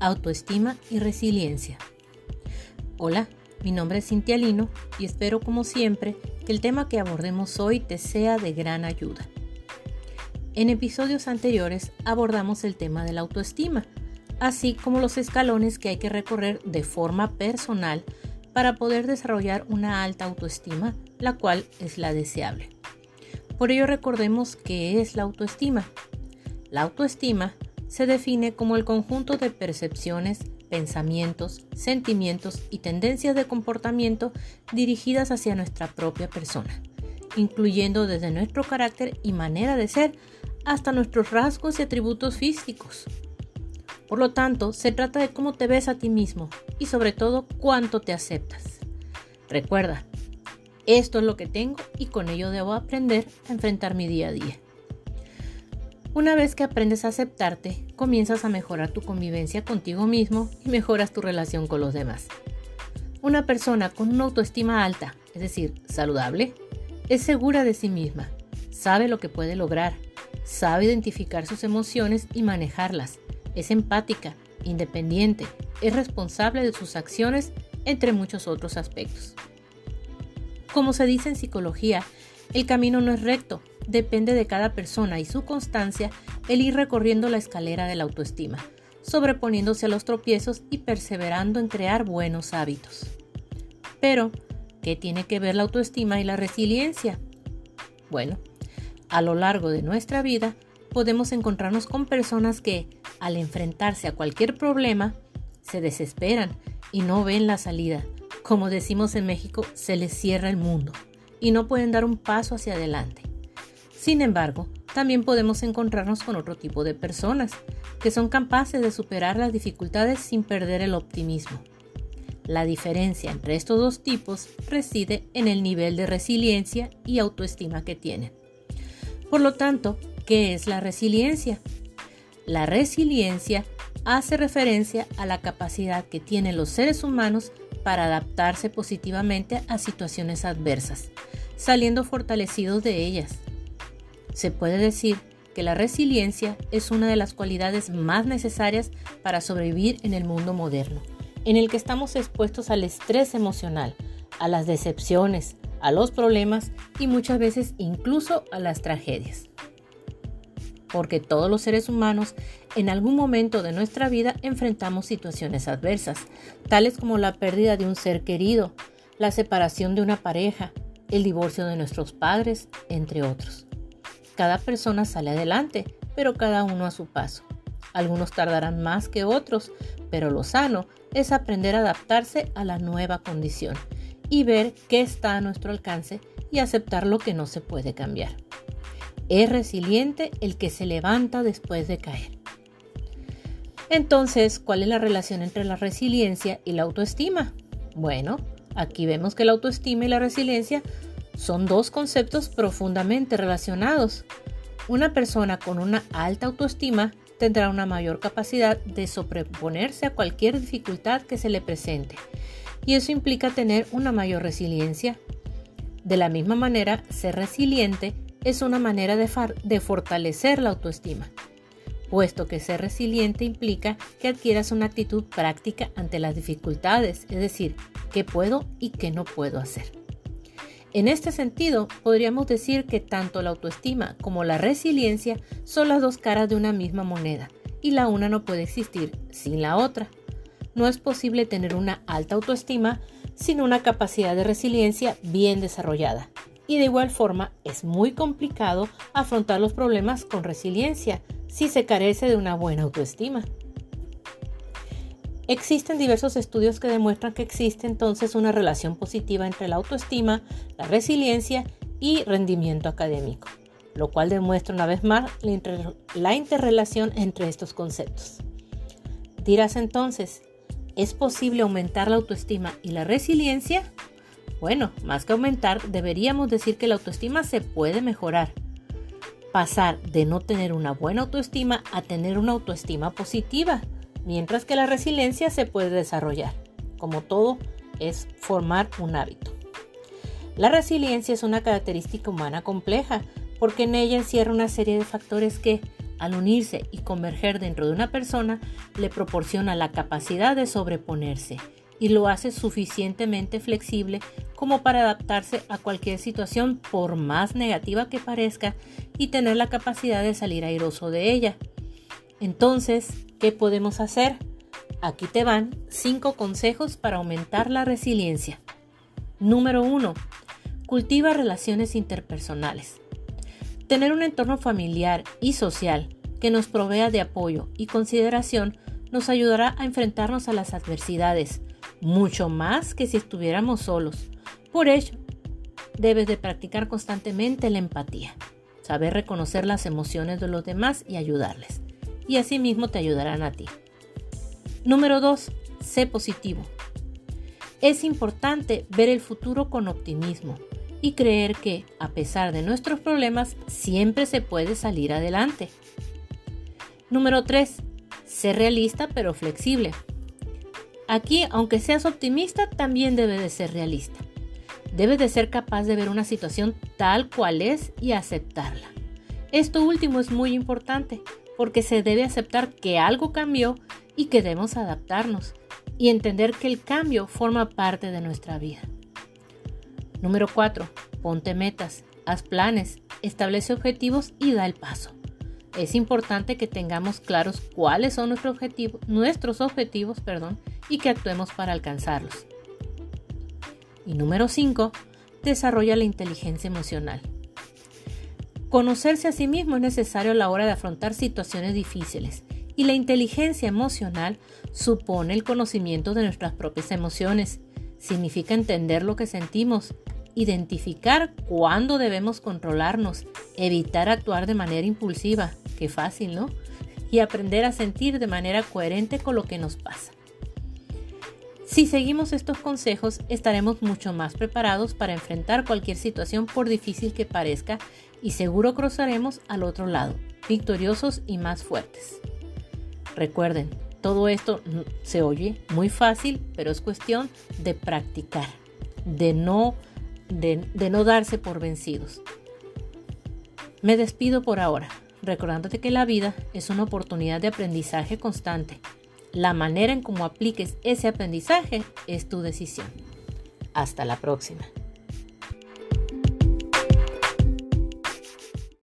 autoestima y resiliencia. Hola, mi nombre es Cintia Lino y espero como siempre que el tema que abordemos hoy te sea de gran ayuda. En episodios anteriores abordamos el tema de la autoestima, así como los escalones que hay que recorrer de forma personal para poder desarrollar una alta autoestima, la cual es la deseable. Por ello recordemos qué es la autoestima. La autoestima se define como el conjunto de percepciones, pensamientos, sentimientos y tendencias de comportamiento dirigidas hacia nuestra propia persona, incluyendo desde nuestro carácter y manera de ser hasta nuestros rasgos y atributos físicos. Por lo tanto, se trata de cómo te ves a ti mismo y sobre todo cuánto te aceptas. Recuerda, esto es lo que tengo y con ello debo aprender a enfrentar mi día a día. Una vez que aprendes a aceptarte, comienzas a mejorar tu convivencia contigo mismo y mejoras tu relación con los demás. Una persona con una autoestima alta, es decir, saludable, es segura de sí misma, sabe lo que puede lograr, sabe identificar sus emociones y manejarlas, es empática, independiente, es responsable de sus acciones, entre muchos otros aspectos. Como se dice en psicología, el camino no es recto, depende de cada persona y su constancia el ir recorriendo la escalera de la autoestima, sobreponiéndose a los tropiezos y perseverando en crear buenos hábitos. Pero, ¿qué tiene que ver la autoestima y la resiliencia? Bueno, a lo largo de nuestra vida podemos encontrarnos con personas que, al enfrentarse a cualquier problema, se desesperan y no ven la salida. Como decimos en México, se les cierra el mundo y no pueden dar un paso hacia adelante. Sin embargo, también podemos encontrarnos con otro tipo de personas que son capaces de superar las dificultades sin perder el optimismo. La diferencia entre estos dos tipos reside en el nivel de resiliencia y autoestima que tienen. Por lo tanto, ¿qué es la resiliencia? La resiliencia hace referencia a la capacidad que tienen los seres humanos para adaptarse positivamente a situaciones adversas, saliendo fortalecidos de ellas. Se puede decir que la resiliencia es una de las cualidades más necesarias para sobrevivir en el mundo moderno, en el que estamos expuestos al estrés emocional, a las decepciones, a los problemas y muchas veces incluso a las tragedias. Porque todos los seres humanos en algún momento de nuestra vida enfrentamos situaciones adversas, tales como la pérdida de un ser querido, la separación de una pareja, el divorcio de nuestros padres, entre otros. Cada persona sale adelante, pero cada uno a su paso. Algunos tardarán más que otros, pero lo sano es aprender a adaptarse a la nueva condición y ver qué está a nuestro alcance y aceptar lo que no se puede cambiar. Es resiliente el que se levanta después de caer. Entonces, ¿cuál es la relación entre la resiliencia y la autoestima? Bueno, aquí vemos que la autoestima y la resiliencia son dos conceptos profundamente relacionados. Una persona con una alta autoestima tendrá una mayor capacidad de sobreponerse a cualquier dificultad que se le presente, y eso implica tener una mayor resiliencia. De la misma manera, ser resiliente es una manera de, fortalecer la autoestima, puesto que ser resiliente implica que adquieras una actitud práctica ante las dificultades, es decir, qué puedo y qué no puedo hacer. En este sentido, podríamos decir que tanto la autoestima como la resiliencia son las dos caras de una misma moneda, y la una no puede existir sin la otra. No es posible tener una alta autoestima sin una capacidad de resiliencia bien desarrollada. Y de igual forma, es muy complicado afrontar los problemas con resiliencia si se carece de una buena autoestima. Existen diversos estudios que demuestran que existe entonces una relación positiva entre la autoestima, la resiliencia y rendimiento académico, lo cual demuestra una vez más la, interrelación entre estos conceptos. Dirás entonces, ¿es posible aumentar la autoestima y la resiliencia? Bueno, más que aumentar, deberíamos decir que la autoestima se puede mejorar. Pasar de no tener una buena autoestima a tener una autoestima positiva mientras que la resiliencia se puede desarrollar. Como todo, es formar un hábito. La resiliencia es una característica humana compleja porque en ella encierra una serie de factores que, al unirse y converger dentro de una persona, le proporciona la capacidad de sobreponerse y lo hace suficientemente flexible como para adaptarse a cualquier situación por más negativa que parezca y tener la capacidad de salir airoso de ella. Entonces, ¿qué podemos hacer? Aquí te van 5 consejos para aumentar la resiliencia. Número 1. Cultiva relaciones interpersonales. Tener un entorno familiar y social que nos provea de apoyo y consideración nos ayudará a enfrentarnos a las adversidades, mucho más que si estuviéramos solos. Por ello, debes de practicar constantemente la empatía, saber reconocer las emociones de los demás y ayudarles. Y asimismo te ayudarán a ti. Número 2. Sé positivo. Es importante ver el futuro con optimismo y creer que, a pesar de nuestros problemas, siempre se puede salir adelante. Número 3. Ser realista pero flexible. Aquí, aunque seas optimista, también debes de ser realista. Debes de ser capaz de ver una situación tal cual es y aceptarla. Esto último es muy importante porque se debe aceptar que algo cambió y que debemos adaptarnos y entender que el cambio forma parte de nuestra vida. Número 4. Ponte metas, haz planes, establece objetivos y da el paso. Es importante que tengamos claros cuáles son nuestros objetivos, y que actuemos para alcanzarlos. Y número 5. Desarrolla la inteligencia emocional. Conocerse a sí mismo es necesario a la hora de afrontar situaciones difíciles y la inteligencia emocional supone el conocimiento de nuestras propias emociones. Significa entender lo que sentimos, identificar cuándo debemos controlarnos, evitar actuar de manera impulsiva, qué fácil, ¿no? Y aprender a sentir de manera coherente con lo que nos pasa. Si seguimos estos consejos, estaremos mucho más preparados para enfrentar cualquier situación por difícil que parezca y seguro cruzaremos al otro lado, victoriosos y más fuertes. Recuerden, todo esto se oye muy fácil, pero es cuestión de practicar, de no, de, no darse por vencidos. Me despido por ahora, recordándote que la vida es una oportunidad de aprendizaje constante la manera en cómo apliques ese aprendizaje es tu decisión. Hasta la próxima.